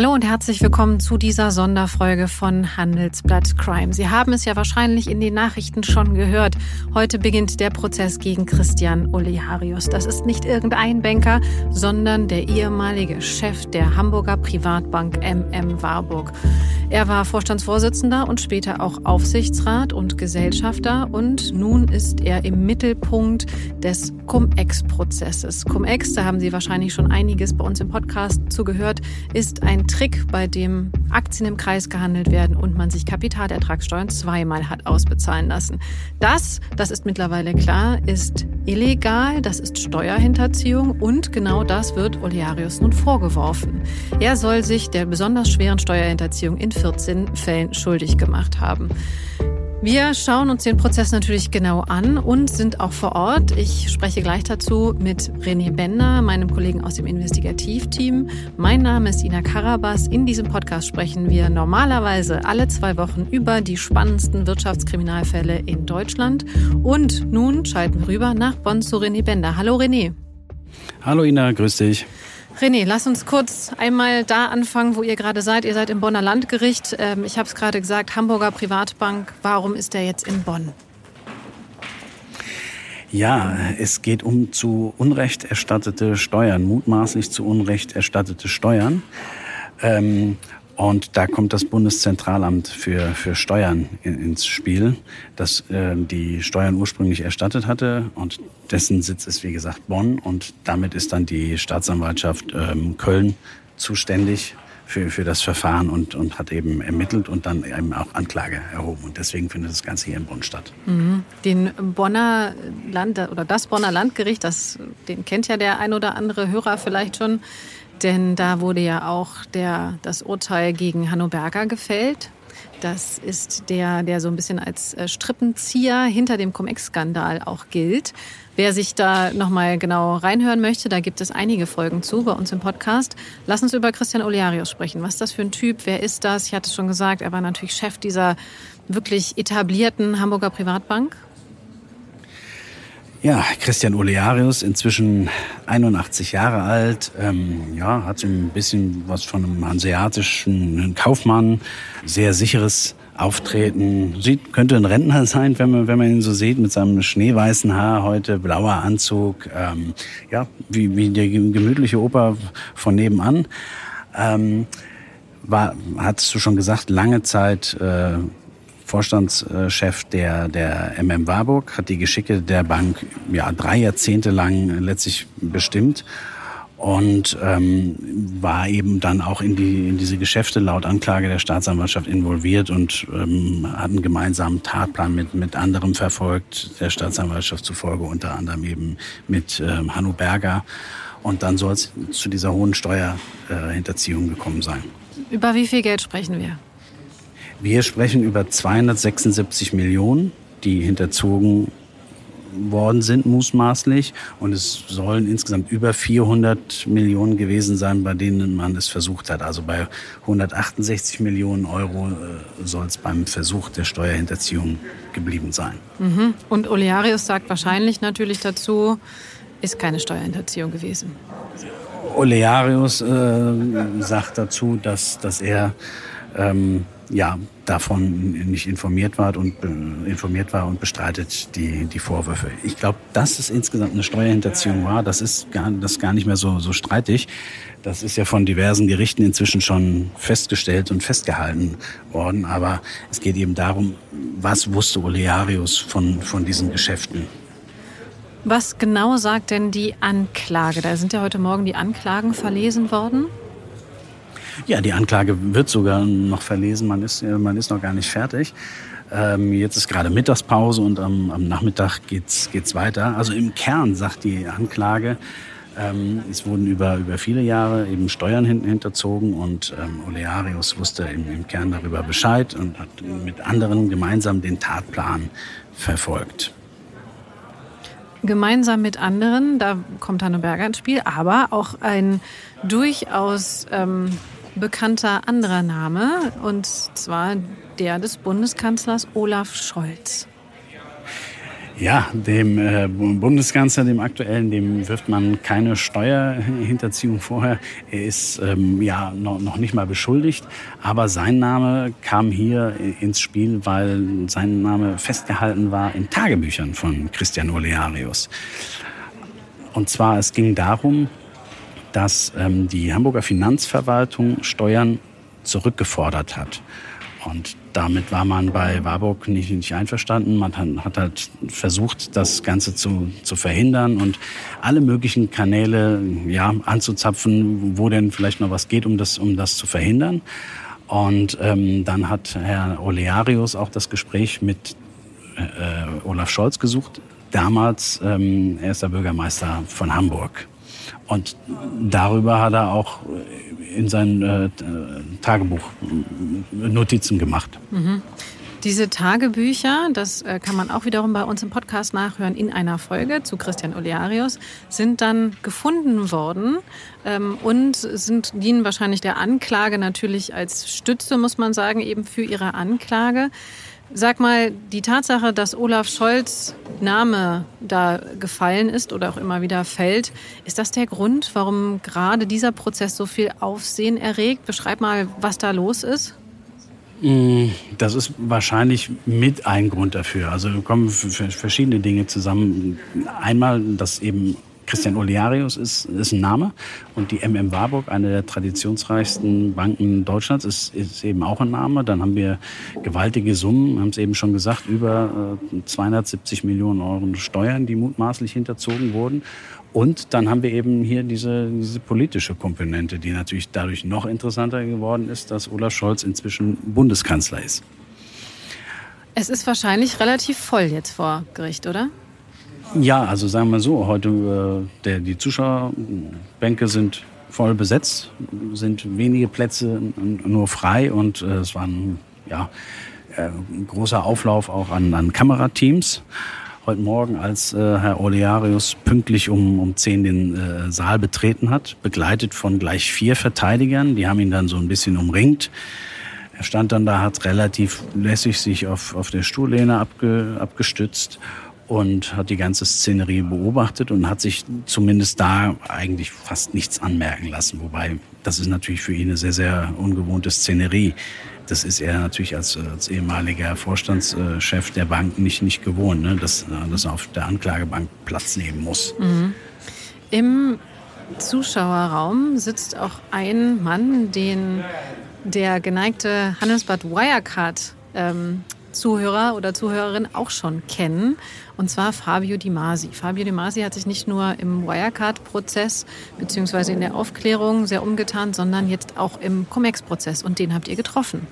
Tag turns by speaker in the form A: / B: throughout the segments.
A: Hallo und herzlich willkommen zu dieser Sonderfolge von Handelsblatt Crime. Sie haben es ja wahrscheinlich in den Nachrichten schon gehört. Heute beginnt der Prozess gegen Christian Oliharius. Das ist nicht irgendein Banker, sondern der ehemalige Chef der Hamburger Privatbank MM Warburg. Er war Vorstandsvorsitzender und später auch Aufsichtsrat und Gesellschafter und nun ist er im Mittelpunkt des Cum-Ex-Prozesses. Cum-Ex, da haben Sie wahrscheinlich schon einiges bei uns im Podcast zugehört, ist ein Trick, bei dem Aktien im Kreis gehandelt werden und man sich Kapitalertragssteuern zweimal hat ausbezahlen lassen. Das, das ist mittlerweile klar, ist illegal, das ist Steuerhinterziehung und genau das wird Olearius nun vorgeworfen. Er soll sich der besonders schweren Steuerhinterziehung in 14 Fällen schuldig gemacht haben. Wir schauen uns den Prozess natürlich genau an und sind auch vor Ort. Ich spreche gleich dazu mit René Bender, meinem Kollegen aus dem Investigativteam. Mein Name ist Ina Karabas. In diesem Podcast sprechen wir normalerweise alle zwei Wochen über die spannendsten Wirtschaftskriminalfälle in Deutschland. Und nun schalten wir rüber nach Bonn zu René Bender. Hallo René.
B: Hallo Ina, grüß dich.
A: René, lass uns kurz einmal da anfangen, wo ihr gerade seid. Ihr seid im Bonner Landgericht. Ähm, ich habe es gerade gesagt, Hamburger Privatbank. Warum ist der jetzt in Bonn?
B: Ja, es geht um zu Unrecht erstattete Steuern, mutmaßlich zu Unrecht erstattete Steuern. Ähm, und da kommt das Bundeszentralamt für, für Steuern in, ins Spiel, das äh, die Steuern ursprünglich erstattet hatte. Und dessen Sitz ist, wie gesagt, Bonn. Und damit ist dann die Staatsanwaltschaft ähm, Köln zuständig für, für das Verfahren und, und hat eben ermittelt und dann eben auch Anklage erhoben. Und deswegen findet das Ganze hier in Bonn statt.
A: Mhm. Den Bonner Land oder das Bonner Landgericht, das, den kennt ja der ein oder andere Hörer vielleicht schon. Denn da wurde ja auch der, das Urteil gegen Hanno Berger gefällt. Das ist der, der so ein bisschen als äh, Strippenzieher hinter dem Cum-Ex-Skandal auch gilt. Wer sich da nochmal genau reinhören möchte, da gibt es einige Folgen zu bei uns im Podcast. Lass uns über Christian Olearius sprechen. Was ist das für ein Typ? Wer ist das? Ich hatte es schon gesagt, er war natürlich Chef dieser wirklich etablierten Hamburger Privatbank
B: ja, Christian Olearius, inzwischen 81 Jahre alt, ähm, ja, hat so ein bisschen was von einem hanseatischen Kaufmann, sehr sicheres Auftreten. Sieht, könnte ein Rentner sein, wenn man, wenn man ihn so sieht, mit seinem schneeweißen Haar heute, blauer Anzug, ähm, ja, wie, wie der gemütliche Opa von nebenan. Ähm, war, hattest du schon gesagt, lange Zeit äh, Vorstandschef der, der MM Warburg, hat die Geschicke der Bank ja, drei Jahrzehnte lang letztlich bestimmt und ähm, war eben dann auch in, die, in diese Geschäfte laut Anklage der Staatsanwaltschaft involviert und ähm, hat einen gemeinsamen Tatplan mit, mit anderem verfolgt, der Staatsanwaltschaft zufolge unter anderem eben mit ähm, Hanno Berger. Und dann soll es zu dieser hohen Steuerhinterziehung äh, gekommen sein.
A: Über wie viel Geld sprechen wir?
B: Wir sprechen über 276 Millionen, die hinterzogen worden sind, mutmaßlich. Und es sollen insgesamt über 400 Millionen gewesen sein, bei denen man es versucht hat. Also bei 168 Millionen Euro äh, soll es beim Versuch der Steuerhinterziehung geblieben sein.
A: Mhm. Und Olearius sagt wahrscheinlich natürlich dazu, ist keine Steuerhinterziehung gewesen.
B: Olearius äh, sagt dazu, dass, dass er ähm, ja, davon nicht informiert war und informiert war und bestreitet die, die Vorwürfe. Ich glaube, dass es insgesamt eine Steuerhinterziehung war, das ist gar, das ist gar nicht mehr so, so streitig. Das ist ja von diversen Gerichten inzwischen schon festgestellt und festgehalten worden. Aber es geht eben darum, was wusste Olearius von, von diesen Geschäften?
A: Was genau sagt denn die Anklage? Da sind ja heute Morgen die Anklagen verlesen worden.
B: Ja, die Anklage wird sogar noch verlesen. Man ist, man ist noch gar nicht fertig. Ähm, jetzt ist gerade Mittagspause und am, am Nachmittag geht's, geht's weiter. Also im Kern sagt die Anklage, ähm, es wurden über, über viele Jahre eben Steuern hin, hinterzogen und ähm, Olearius wusste im, im Kern darüber Bescheid und hat mit anderen gemeinsam den Tatplan verfolgt.
A: Gemeinsam mit anderen, da kommt Hanno Berger ins Spiel, aber auch ein durchaus ähm, bekannter anderer Name, und zwar der des Bundeskanzlers Olaf Scholz.
B: Ja, dem äh, Bundeskanzler, dem aktuellen, dem wirft man keine Steuerhinterziehung vorher. Er ist ähm, ja noch, noch nicht mal beschuldigt, aber sein Name kam hier ins Spiel, weil sein Name festgehalten war in Tagebüchern von Christian Olearius. Und zwar, es ging darum, dass ähm, die Hamburger Finanzverwaltung Steuern zurückgefordert hat. Und damit war man bei Warburg nicht, nicht einverstanden. Man hat, halt versucht, das Ganze zu, zu verhindern und alle möglichen Kanäle ja, anzuzapfen, wo denn vielleicht noch was geht, um das, um das zu verhindern. Und ähm, dann hat Herr Olearius auch das Gespräch mit äh, Olaf Scholz gesucht, damals ähm, erster Bürgermeister von Hamburg. Und darüber hat er auch in sein äh, Tagebuch Notizen gemacht.
A: Mhm. Diese Tagebücher, das äh, kann man auch wiederum bei uns im Podcast nachhören in einer Folge zu Christian Olearius, sind dann gefunden worden ähm, und sind, dienen wahrscheinlich der Anklage natürlich als Stütze, muss man sagen, eben für ihre Anklage. Sag mal, die Tatsache, dass Olaf Scholz Name da gefallen ist oder auch immer wieder fällt, ist das der Grund, warum gerade dieser Prozess so viel Aufsehen erregt? Beschreib mal, was da los ist.
B: Mm, das ist wahrscheinlich mit ein Grund dafür. Also kommen verschiedene Dinge zusammen. Einmal, dass eben Christian Olearius ist, ist ein Name und die MM Warburg, eine der traditionsreichsten Banken Deutschlands, ist, ist eben auch ein Name. Dann haben wir gewaltige Summen, haben es eben schon gesagt, über äh, 270 Millionen Euro Steuern, die mutmaßlich hinterzogen wurden. Und dann haben wir eben hier diese, diese politische Komponente, die natürlich dadurch noch interessanter geworden ist, dass Olaf Scholz inzwischen Bundeskanzler ist.
A: Es ist wahrscheinlich relativ voll jetzt vor Gericht, oder?
B: Ja, also sagen wir so, heute äh, der, die Zuschauerbänke sind voll besetzt, sind wenige Plätze nur frei und äh, es war ein ja, äh, großer Auflauf auch an, an Kamerateams. Heute Morgen, als äh, Herr Olearius pünktlich um, um 10 den äh, Saal betreten hat, begleitet von gleich vier Verteidigern, die haben ihn dann so ein bisschen umringt. Er stand dann da, hat relativ lässig sich auf, auf der Stuhllehne abge, abgestützt und hat die ganze Szenerie beobachtet und hat sich zumindest da eigentlich fast nichts anmerken lassen. Wobei, das ist natürlich für ihn eine sehr, sehr ungewohnte Szenerie. Das ist er natürlich als, als ehemaliger Vorstandschef der Bank nicht, nicht gewohnt, ne? dass, dass er auf der Anklagebank Platz nehmen muss. Mhm.
A: Im Zuschauerraum sitzt auch ein Mann, den der geneigte Handelsblatt Wirecard ähm, Zuhörer oder Zuhörerin auch schon kennen, und zwar Fabio Di Masi. Fabio Di Masi hat sich nicht nur im Wirecard-Prozess bzw. in der Aufklärung sehr umgetan, sondern jetzt auch im Comex-Prozess und den habt ihr getroffen.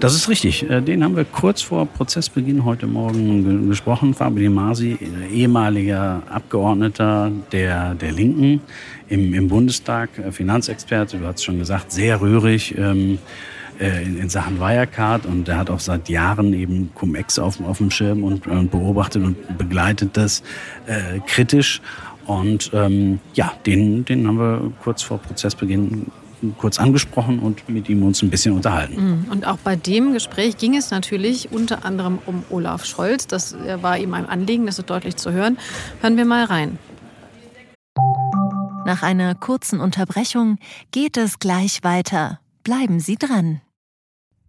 B: Das ist richtig. Äh, den haben wir kurz vor Prozessbeginn heute Morgen gesprochen. Fabio Di Masi, ehemaliger Abgeordneter der, der Linken im, im Bundestag, äh, Finanzexperte, du hast es schon gesagt, sehr rührig. Ähm, äh, in, in, Sachen Wirecard und er hat auch seit Jahren eben Cum-Ex auf, auf dem Schirm und, und, beobachtet und begleitet das äh, kritisch. Und ähm, ja, den, den haben wir kurz vor Prozessbeginn kurz angesprochen und mit ihm uns ein bisschen unterhalten.
A: Mhm. Und auch bei dem Gespräch ging es natürlich unter anderem um Olaf Scholz. Das äh, war ihm ein Anliegen, das ist deutlich zu hören. Hören wir mal rein.
C: Nach einer kurzen Unterbrechung geht es gleich weiter. Bleiben Sie dran.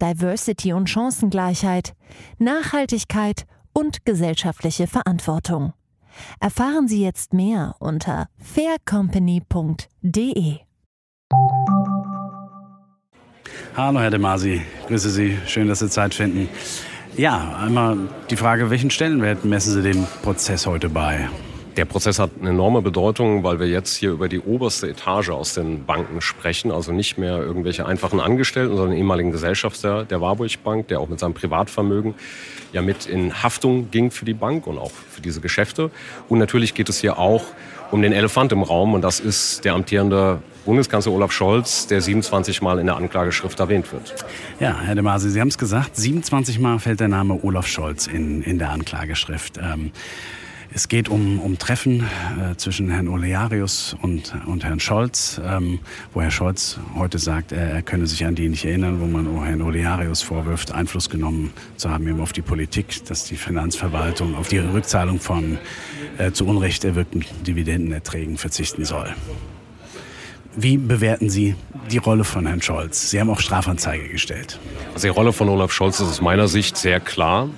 C: Diversity und Chancengleichheit, Nachhaltigkeit und gesellschaftliche Verantwortung. Erfahren Sie jetzt mehr unter faircompany.de.
B: Hallo Herr De Masi, grüße Sie, schön, dass Sie Zeit finden. Ja, einmal die Frage, welchen Stellenwert messen Sie dem Prozess heute bei?
D: Der Prozess hat eine enorme Bedeutung, weil wir jetzt hier über die oberste Etage aus den Banken sprechen. Also nicht mehr irgendwelche einfachen Angestellten, sondern ehemaligen Gesellschafter der Warburg Bank, der auch mit seinem Privatvermögen ja mit in Haftung ging für die Bank und auch für diese Geschäfte. Und natürlich geht es hier auch um den Elefant im Raum und das ist der amtierende Bundeskanzler Olaf Scholz, der 27 Mal in der Anklageschrift erwähnt wird.
B: Ja, Herr de Masi, Sie haben es gesagt, 27 Mal fällt der Name Olaf Scholz in, in der Anklageschrift. Ähm, es geht um, um Treffen äh, zwischen Herrn Olearius und, und Herrn Scholz, ähm, wo Herr Scholz heute sagt, er, er könne sich an die nicht erinnern, wo man Herrn Olearius vorwirft, Einfluss genommen zu haben eben auf die Politik, dass die Finanzverwaltung auf die Rückzahlung von äh, zu Unrecht erwirkten Dividendenerträgen verzichten soll. Wie bewerten Sie die Rolle von Herrn Scholz? Sie haben auch Strafanzeige gestellt.
D: Also die Rolle von Olaf Scholz ist aus meiner Sicht sehr klar.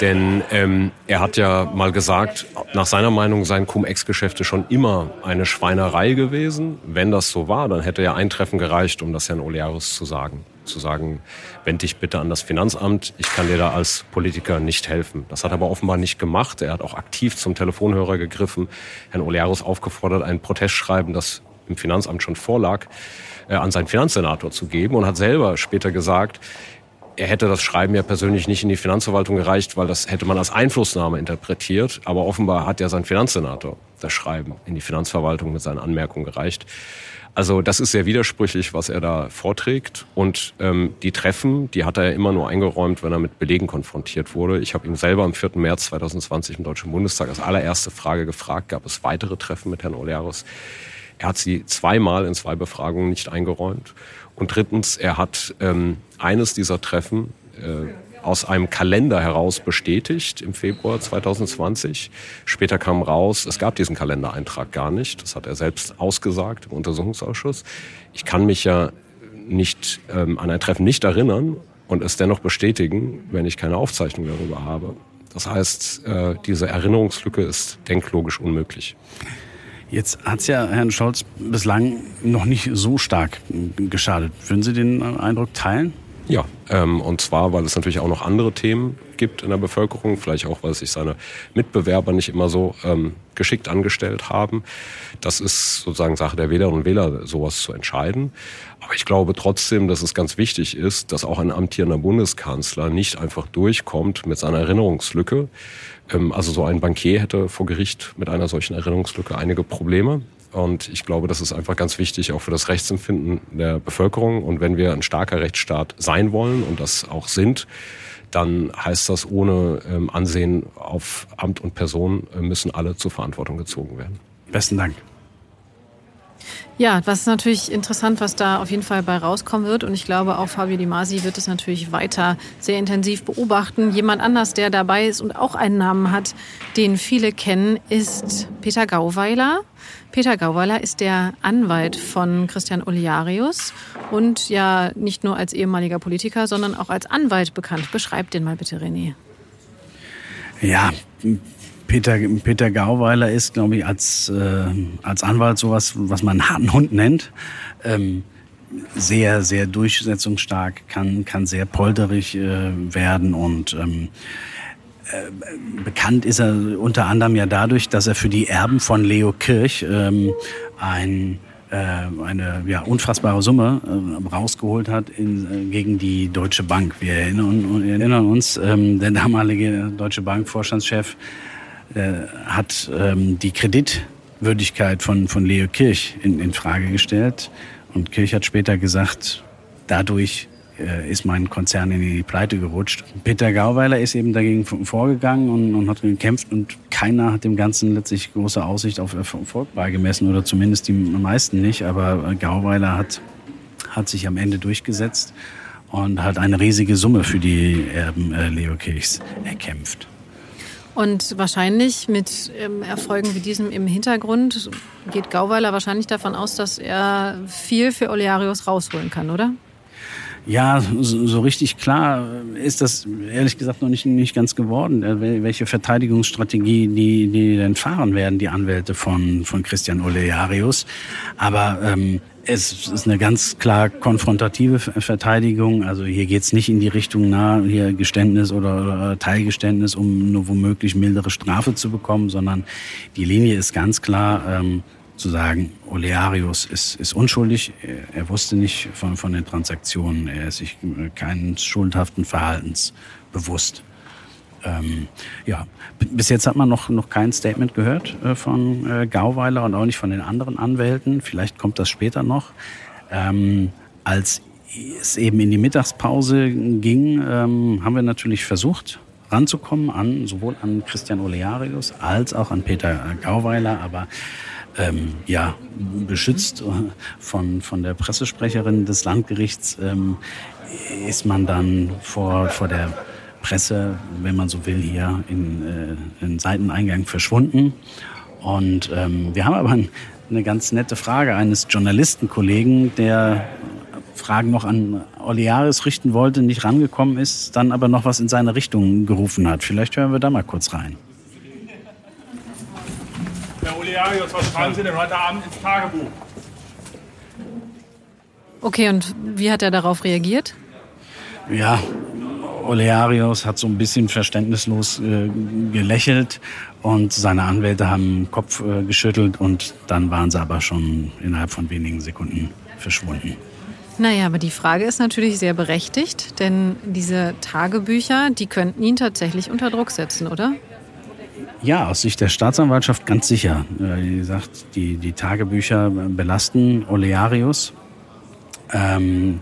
D: Denn ähm, er hat ja mal gesagt, nach seiner Meinung seien Cum-Ex-Geschäfte schon immer eine Schweinerei gewesen. Wenn das so war, dann hätte ja ein Treffen gereicht, um das Herrn Olearus zu sagen. Zu sagen, wend dich bitte an das Finanzamt, ich kann dir da als Politiker nicht helfen. Das hat er aber offenbar nicht gemacht. Er hat auch aktiv zum Telefonhörer gegriffen, Herrn Olearus aufgefordert, ein Protestschreiben, das im Finanzamt schon vorlag, äh, an seinen Finanzsenator zu geben und hat selber später gesagt, er hätte das Schreiben ja persönlich nicht in die Finanzverwaltung gereicht, weil das hätte man als Einflussnahme interpretiert. Aber offenbar hat ja sein Finanzsenator das Schreiben in die Finanzverwaltung mit seinen Anmerkungen gereicht. Also das ist sehr widersprüchlich, was er da vorträgt. Und ähm, die Treffen, die hat er ja immer nur eingeräumt, wenn er mit Belegen konfrontiert wurde. Ich habe ihm selber am 4. März 2020 im Deutschen Bundestag als allererste Frage gefragt, gab es weitere Treffen mit Herrn Olearos? Er hat sie zweimal in zwei Befragungen nicht eingeräumt. Und drittens, er hat ähm, eines dieser Treffen äh, aus einem Kalender heraus bestätigt im Februar 2020. Später kam raus, es gab diesen Kalendereintrag gar nicht. Das hat er selbst ausgesagt im Untersuchungsausschuss. Ich kann mich ja nicht ähm, an ein Treffen nicht erinnern und es dennoch bestätigen, wenn ich keine Aufzeichnung darüber habe. Das heißt, äh, diese Erinnerungslücke ist denklogisch unmöglich.
B: Jetzt hat es ja Herrn Scholz bislang noch nicht so stark geschadet. Würden Sie den Eindruck teilen?
D: Ja, ähm, und zwar, weil es natürlich auch noch andere Themen gibt in der Bevölkerung, vielleicht auch, weil sich seine Mitbewerber nicht immer so ähm, geschickt angestellt haben. Das ist sozusagen Sache der Wählerinnen und Wähler, sowas zu entscheiden. Aber ich glaube trotzdem, dass es ganz wichtig ist, dass auch ein amtierender Bundeskanzler nicht einfach durchkommt mit seiner Erinnerungslücke. Ähm, also so ein Bankier hätte vor Gericht mit einer solchen Erinnerungslücke einige Probleme. Und ich glaube, das ist einfach ganz wichtig auch für das Rechtsempfinden der Bevölkerung. Und wenn wir ein starker Rechtsstaat sein wollen und das auch sind, dann heißt das, ohne ähm, Ansehen auf Amt und Person äh, müssen alle zur Verantwortung gezogen werden.
B: Besten Dank.
A: Ja, was ist natürlich interessant, was da auf jeden Fall bei rauskommen wird. Und ich glaube, auch Fabio Di Masi wird es natürlich weiter sehr intensiv beobachten. Jemand anders, der dabei ist und auch einen Namen hat, den viele kennen, ist Peter Gauweiler. Peter Gauweiler ist der Anwalt von Christian Oliarius und ja nicht nur als ehemaliger Politiker, sondern auch als Anwalt bekannt. Beschreib den mal bitte, René.
B: Ja, Peter, Peter Gauweiler ist, glaube ich, als, äh, als Anwalt sowas, was man einen harten Hund nennt. Ähm, sehr, sehr durchsetzungsstark, kann, kann sehr polterig äh, werden und ähm, äh, bekannt ist er unter anderem ja dadurch, dass er für die Erben von Leo Kirch ähm, ein äh, eine ja, unfassbare Summe äh, rausgeholt hat in, äh, gegen die Deutsche Bank. Wir erinnern, erinnern uns, ähm, der damalige Deutsche Bank Vorstandschef äh, hat ähm, die Kreditwürdigkeit von, von Leo Kirch in, in Frage gestellt. Und Kirch hat später gesagt, dadurch äh, ist mein Konzern in die Pleite gerutscht. Peter Gauweiler ist eben dagegen vorgegangen und, und, hat gekämpft und keiner hat dem Ganzen letztlich große Aussicht auf Erfolg beigemessen oder zumindest die meisten nicht. Aber Gauweiler hat, hat sich am Ende durchgesetzt und hat eine riesige Summe für die Erben äh, Leo Kirchs erkämpft.
A: Und wahrscheinlich mit ähm, Erfolgen wie diesem im Hintergrund geht Gauweiler wahrscheinlich davon aus, dass er viel für Olearius rausholen kann, oder?
B: Ja, so, so richtig klar ist das ehrlich gesagt noch nicht, nicht ganz geworden, äh, welche Verteidigungsstrategie die, die denn fahren werden, die Anwälte von, von Christian Olearius. Aber ähm, Es ist eine ganz klar konfrontative Verteidigung. Also hier geht es nicht in die Richtung nah, hier Geständnis oder Teilgeständnis, um nur womöglich mildere Strafe zu bekommen, sondern die Linie ist ganz klar ähm, zu sagen, Olearius ist, ist unschuldig, er wusste nicht von, von den Transaktionen, er ist sich keines schuldhaften Verhaltens bewusst. Ähm, ja, bis jetzt hat man noch, noch kein Statement gehört äh, von äh, Gauweiler und auch nicht von den anderen Anwälten. Vielleicht kommt das später noch. Ähm, als es eben in die Mittagspause ging, ähm, haben wir natürlich versucht, ranzukommen an sowohl an Christian Olearius als auch an Peter Gauweiler, aber ähm, ja, beschützt äh, von, von der Pressesprecherin des Landgerichts ähm, ist man dann vor, vor der Presse, wenn man so will, hier in, äh, in Seiteneingang verschwunden. Und ähm, wir haben aber eine ganz nette Frage eines Journalistenkollegen, der Fragen noch an Oliaris richten wollte, nicht rangekommen ist, dann aber noch was in seine Richtung gerufen hat. Vielleicht hören wir da mal kurz rein.
E: Herr Oliarius, was schreiben Sie denn heute Abend ins Tagebuch?
A: Okay, und wie hat er darauf reagiert?
B: Ja, Olearius hat so ein bisschen verständnislos äh, gelächelt und seine Anwälte haben den Kopf äh, geschüttelt und dann waren sie aber schon innerhalb von wenigen Sekunden verschwunden.
A: Naja, aber die Frage ist natürlich sehr berechtigt, denn diese Tagebücher, die könnten ihn tatsächlich unter Druck setzen, oder?
B: Ja, aus Sicht der Staatsanwaltschaft ganz sicher. Äh, wie gesagt, die, die Tagebücher belasten Olearius. Ähm,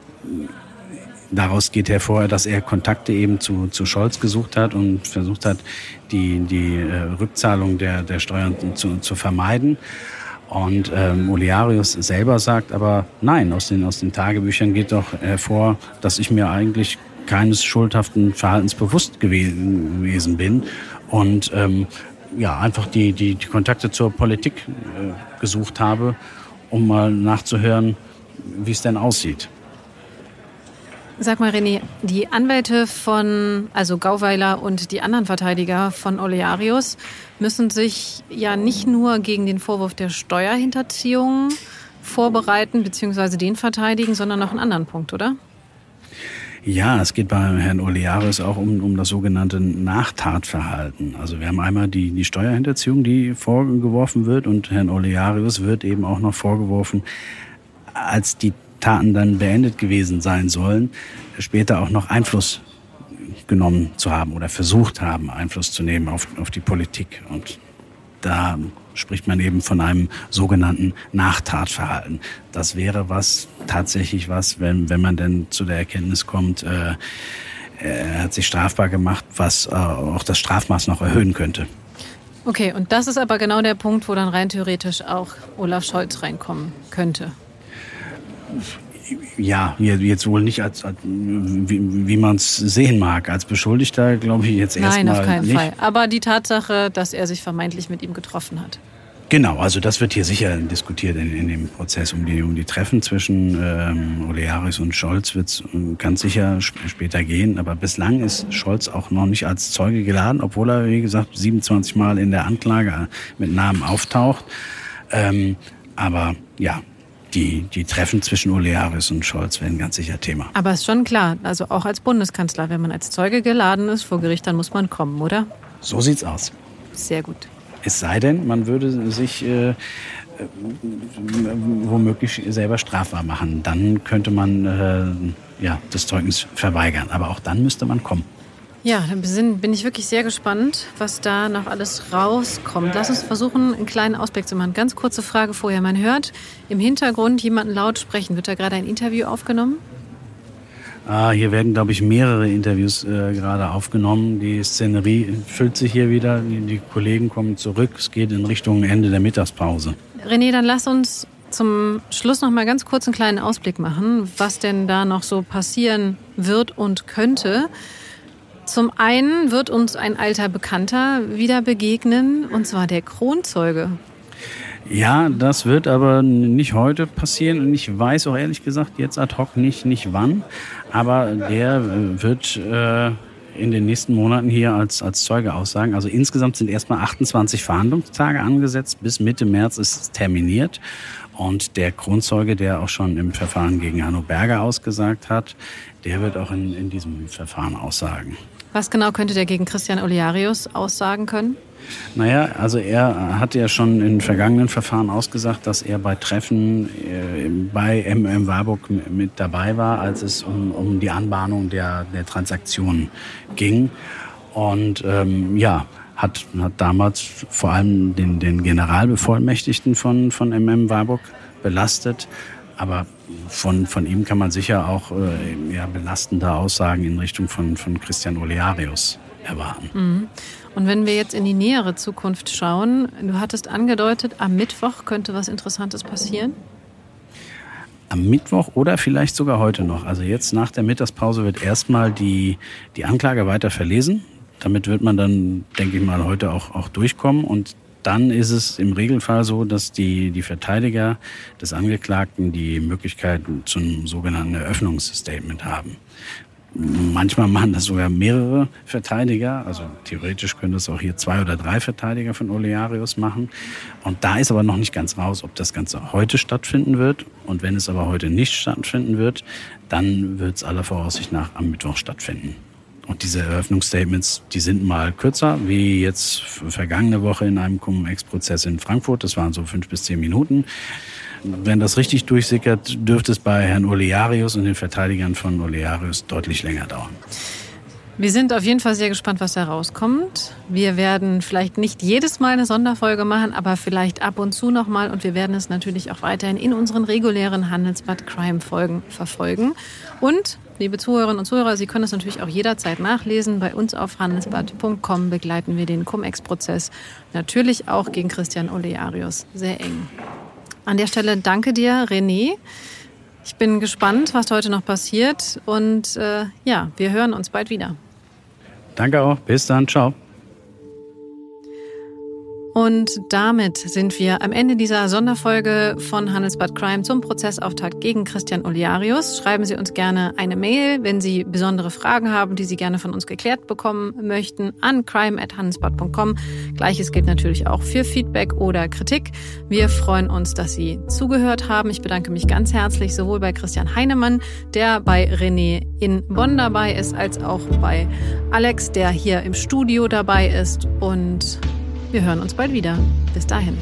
B: Daraus geht hervor, dass er Kontakte eben zu, zu Scholz gesucht hat und versucht hat, die, die äh, Rückzahlung der, der Steuern zu, zu vermeiden. Und ähm, Olearius selber sagt aber, nein, aus den, aus den Tagebüchern geht doch hervor, dass ich mir eigentlich keines schuldhaften Verhaltens bewusst gewesen, gewesen bin und ähm, ja, einfach die, die, die Kontakte zur Politik äh, gesucht habe, um mal nachzuhören, wie es denn aussieht.
A: Sag mal, René, die Anwälte von, also Gauweiler und die anderen Verteidiger von Olearius müssen sich ja nicht nur gegen den Vorwurf der Steuerhinterziehung vorbereiten bzw. den verteidigen, sondern noch einen anderen Punkt, oder?
B: Ja, es geht bei Herrn Olearius auch um, um das sogenannte Nachtatverhalten. Also wir haben einmal die, die Steuerhinterziehung, die vorgeworfen wird und Herrn Olearius wird eben auch noch vorgeworfen, als die Taten dann beendet gewesen sein sollen, später auch noch Einfluss genommen zu haben oder versucht haben, Einfluss zu nehmen auf, auf die Politik. Und da spricht man eben von einem sogenannten Nachtatverhalten. Das wäre was, tatsächlich was, wenn, wenn man denn zu der Erkenntnis kommt, äh, er hat sich strafbar gemacht, was äh, auch das Strafmaß noch erhöhen könnte.
A: Okay, und das ist aber genau der Punkt, wo dann rein theoretisch auch Olaf Scholz reinkommen könnte
B: ja, jetzt wohl nicht als, als wie, wie man es sehen mag. Als Beschuldigter glaube ich jetzt erstmal
A: Nein, auf keinen
B: nicht.
A: Fall. Aber die Tatsache, dass er sich vermeintlich mit ihm getroffen hat.
B: Genau, also das wird hier sicher diskutiert in, in dem Prozess um die, um die Treffen zwischen ähm, Olearis und Scholz wird es äh, ganz sicher sp später gehen. Aber bislang ist Scholz auch noch nicht als Zeuge geladen, obwohl er, wie gesagt, 27 Mal in der Anklage mit Namen auftaucht. Ähm, aber ja, die, die Treffen zwischen Olearis und Scholz werden ganz sicher Thema.
A: Aber ist schon klar, also auch als Bundeskanzler, wenn man als Zeuge geladen ist vor Gericht, dann muss man kommen, oder?
B: So sieht's aus.
A: Sehr gut.
B: Es sei denn, man würde sich äh, äh womöglich selber strafbar machen. Dann könnte man äh, ja, das Zeugnis verweigern. Aber auch dann müsste man kommen.
A: Ja, dann bin ich wirklich sehr gespannt, was da noch alles rauskommt. Lass uns versuchen, einen kleinen Ausblick zu machen. Ganz kurze Frage vorher. Man hört im Hintergrund jemanden laut sprechen. Wird da gerade ein Interview aufgenommen?
B: Ah, hier werden, glaube ich, mehrere Interviews äh, gerade aufgenommen. Die Szenerie füllt sich hier wieder. Die, die Kollegen kommen zurück. Es geht in Richtung Ende der Mittagspause.
A: René, dann lass uns zum Schluss noch mal ganz kurz einen kleinen Ausblick machen, was denn da noch so passieren wird und könnte. Zum einen wird uns ein alter Bekannter wieder begegnen, und zwar der Kronzeuge.
B: Ja, das wird aber nicht heute passieren und ich weiß auch ehrlich gesagt jetzt ad hoc nicht, nicht wann. Aber der wird äh, in den nächsten Monaten hier als, als Zeuge aussagen. Also insgesamt sind erstmal 28 Verhandlungstage angesetzt. Bis Mitte März ist es terminiert. Und der Kronzeuge, der auch schon im Verfahren gegen Hanno Berger ausgesagt hat, der wird auch in, in diesem Verfahren aussagen.
A: Was genau könnte der gegen Christian Oliarius aussagen können?
B: Naja, also er hat ja schon in vergangenen Verfahren ausgesagt, dass er bei Treffen äh, bei MM Warburg mit dabei war, als es um, um die Anbahnung der, der Transaktionen ging. Und ähm, ja, hat, hat damals vor allem den, den Generalbevollmächtigten von, von MM Warburg belastet. Aber von, von ihm kann man sicher auch äh, ja, belastende Aussagen in Richtung von, von Christian Olearius erwarten.
A: Mhm. Und wenn wir jetzt in die nähere Zukunft schauen, du hattest angedeutet, am Mittwoch könnte was Interessantes passieren?
B: Am Mittwoch oder vielleicht sogar heute noch. Also jetzt nach der Mittagspause wird erstmal die, die Anklage weiter verlesen. Damit wird man dann, denke ich mal, heute auch, auch durchkommen. Und dann ist es im Regelfall so, dass die, die Verteidiger des Angeklagten die Möglichkeit zum sogenannten Eröffnungsstatement haben. Manchmal machen das sogar mehrere Verteidiger. Also theoretisch können das auch hier zwei oder drei Verteidiger von Olearius machen. Und da ist aber noch nicht ganz raus, ob das Ganze heute stattfinden wird. Und wenn es aber heute nicht stattfinden wird, dann wird es aller Voraussicht nach am Mittwoch stattfinden. Und diese Eröffnungsstatements, die sind mal kürzer, wie jetzt vergangene Woche in einem Cum-Ex-Prozess in Frankfurt. Das waren so fünf bis zehn Minuten. Wenn das richtig durchsickert, dürfte es bei Herrn Olearius und den Verteidigern von Olearius deutlich länger dauern.
A: Wir sind auf jeden Fall sehr gespannt, was da rauskommt. Wir werden vielleicht nicht jedes Mal eine Sonderfolge machen, aber vielleicht ab und zu nochmal. Und wir werden es natürlich auch weiterhin in unseren regulären Handelsblatt Crime Folgen verfolgen. Und Liebe Zuhörerinnen und Zuhörer, Sie können es natürlich auch jederzeit nachlesen. Bei uns auf handelsblatt.com begleiten wir den Cum-Ex-Prozess natürlich auch gegen Christian Olearius sehr eng. An der Stelle danke dir, René. Ich bin gespannt, was heute noch passiert. Und äh, ja, wir hören uns bald wieder.
B: Danke auch. Bis dann. Ciao.
A: Und damit sind wir am Ende dieser Sonderfolge von Handelsbad Crime zum Prozessauftakt gegen Christian Oliarius. Schreiben Sie uns gerne eine Mail, wenn Sie besondere Fragen haben, die Sie gerne von uns geklärt bekommen möchten, an crime.handelsbad.com. Gleiches gilt natürlich auch für Feedback oder Kritik. Wir freuen uns, dass Sie zugehört haben. Ich bedanke mich ganz herzlich sowohl bei Christian Heinemann, der bei René in Bonn dabei ist, als auch bei Alex, der hier im Studio dabei ist. Und wir hören uns bald wieder. Bis dahin.